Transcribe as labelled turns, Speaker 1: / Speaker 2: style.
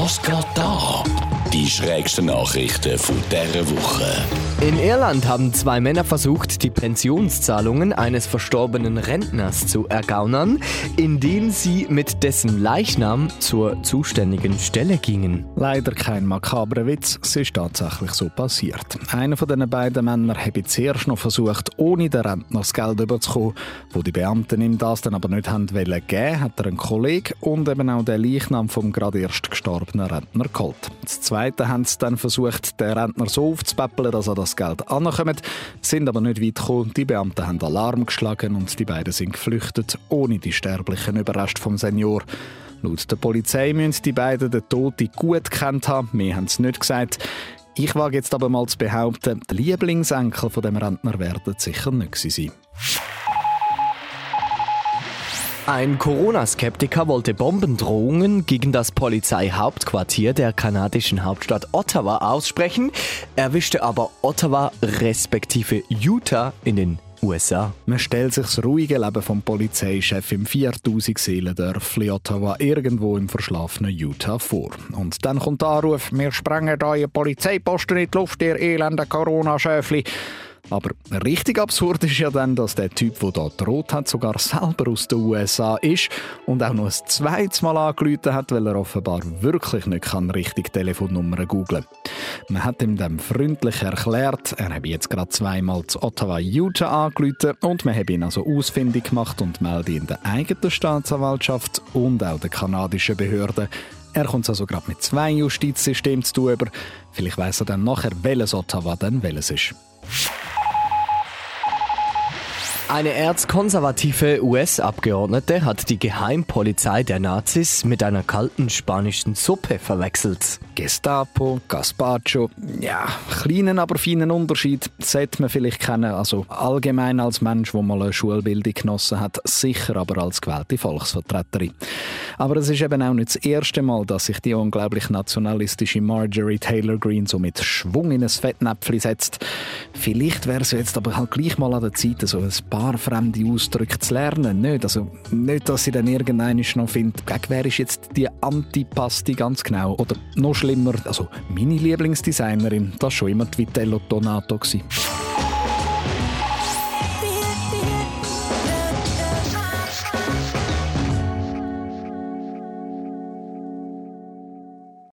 Speaker 1: Was geht da? Die schrägsten Nachrichten von dieser Woche.
Speaker 2: In Irland haben zwei Männer versucht, die Pensionszahlungen eines verstorbenen Rentners zu ergaunern, indem sie mit dessen Leichnam zur zuständigen Stelle gingen.
Speaker 3: Leider kein makabrer Witz, es ist tatsächlich so passiert. Einer von den beiden Männern habe zuerst noch versucht, ohne den Rentner das Geld überzukommen. Wo die Beamten ihm das dann aber nicht haben wollen geben, hat er einen Kollegen und eben auch den Leichnam vom gerade erst gestorbenen Rentner geholt. Das Zweite haben sie dann versucht, den Rentner so aufzupäppeln, dass er das Geld ankommt, sind aber nicht weit gekommen. Die Beamten haben Alarm geschlagen und die beiden sind geflüchtet, ohne die sterblichen Überreste vom Senior. Laut der Polizei müssen die beiden den Toten gut kennt haben. Wir haben es nicht gesagt. Ich wage jetzt aber mal zu behaupten, der Lieblingsenkel von dem Rentner werden sicher nicht sein.
Speaker 2: Ein Corona-Skeptiker wollte Bombendrohungen gegen das Polizeihauptquartier der kanadischen Hauptstadt Ottawa aussprechen, erwischte aber Ottawa respektive Utah in den USA.
Speaker 3: Man stellt sich das ruhige Leben vom Polizeichef im 4000 Seelendörfli Ottawa irgendwo im verschlafenen Utah vor. Und dann kommt der Anruf, wir sprengen euren Polizeiposten in die Luft, ihr elende Corona-Schäfli. Aber richtig absurd ist ja dann, dass der Typ, der da droht hat, sogar selber aus den USA ist und auch noch ein zweites Mal angerufen hat, weil er offenbar wirklich nicht kann richtig Telefonnummern googlen Man hat ihm dann freundlich erklärt, er habe jetzt gerade zweimal zu Ottawa, Utah angerufen und man habe ihn also ausfindig gemacht und melde ihn der eigenen Staatsanwaltschaft und auch der kanadischen Behörden. Er kommt also gerade mit zwei Justizsystemen zu tun, vielleicht weiss er dann nachher, welches Ottawa dann welches ist.
Speaker 2: Eine erzkonservative US-Abgeordnete hat die Geheimpolizei der Nazis mit einer kalten spanischen Suppe verwechselt.
Speaker 3: Gestapo, Gaspacho, ja, kleinen, aber feinen Unterschied sollte man vielleicht kennen. Also allgemein als Mensch, der mal eine Schulbildung genossen hat, sicher aber als gewählte Volksvertreterin. Aber es ist eben auch nicht das erste Mal, dass sich die unglaublich nationalistische Marjorie Taylor Greene so mit Schwung in ein Fettnäpfchen setzt. Vielleicht wäre es jetzt aber halt gleich mal an der Zeit, so ein paar fremde Ausdrücke zu lernen. Nicht, also, nicht dass sie dann irgendeiner noch findet, wer ist jetzt die Antipasti ganz genau? Oder noch schlimmer, also meine Lieblingsdesignerin, das war schon immer die Vitello Donato. Gewesen.